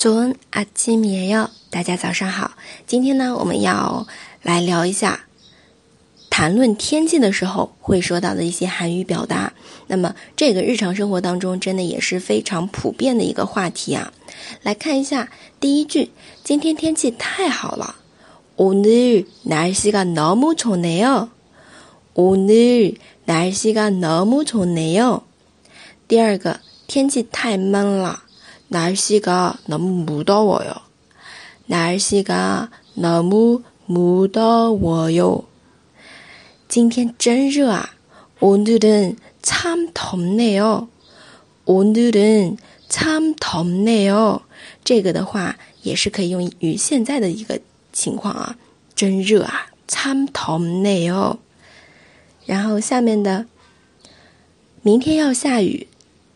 早安，阿基米哟，大家早上好。今天呢，我们要来聊一下谈论天气的时候会说到的一些韩语表达。那么，这个日常生活当中真的也是非常普遍的一个话题啊。来看一下第一句：今天天气太好了。오늘날씨가너무좋네 요。 오늘날씨가너무좋네 요。 第二个，天气太闷了。 날씨가 너무 무더워요. 날씨가 너무 무더워요. 今天真热啊. 오늘은 참 덥네요. 오늘은 참 덥네요. 这个的话也是可以用于现在的一个情况啊，真热啊，참 덥네요. 然后下面的明天要下雨，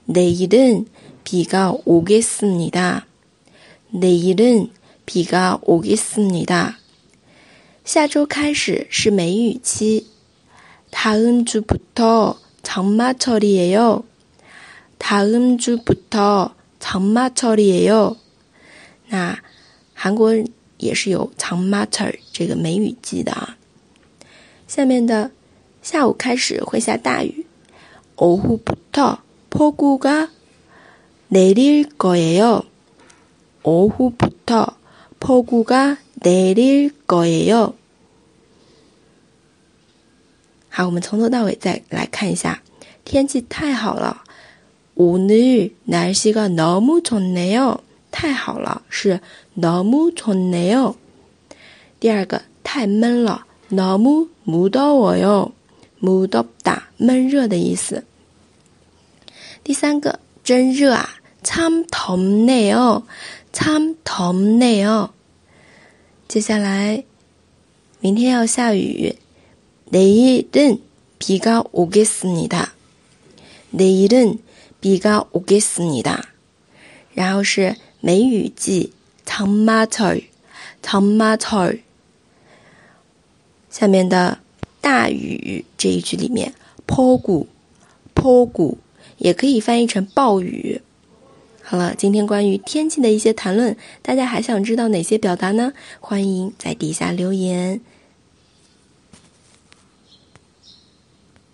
내일은 비가 오겠습니다. 내일은 비가 오겠습니다. 下周开始是梅雨期. 다음 주부터 장마철이에요. 다음 주부터 장마철이에요. 那韩国也是有 장마철 这个梅雨季的啊。下面的下午开始会下大雨，오후부터 폭우가 내릴 거예요. 오후부터 폭우가 내릴 거예요. 好，我们从头到尾再来看一下，天气太好了。 오늘 날씨가 너무 좋네요. 太好了是 너무 좋네요. 第二个太闷了 너무 무더워요. 무덥다 闷热的意思。第三个 真热啊。참 덥네요. 참 덥네요. 接下来明天要下雨. 내일은 비가 오겠습니다. 내일은 비가 오겠습니다. 然后是梅雨季 장마철 장마철 下面的大雨这一句里面，폭우 폭우 也可以翻译成暴雨。好了，今天关于天气的一些谈论，大家还想知道哪些表达呢？欢迎在底下留言。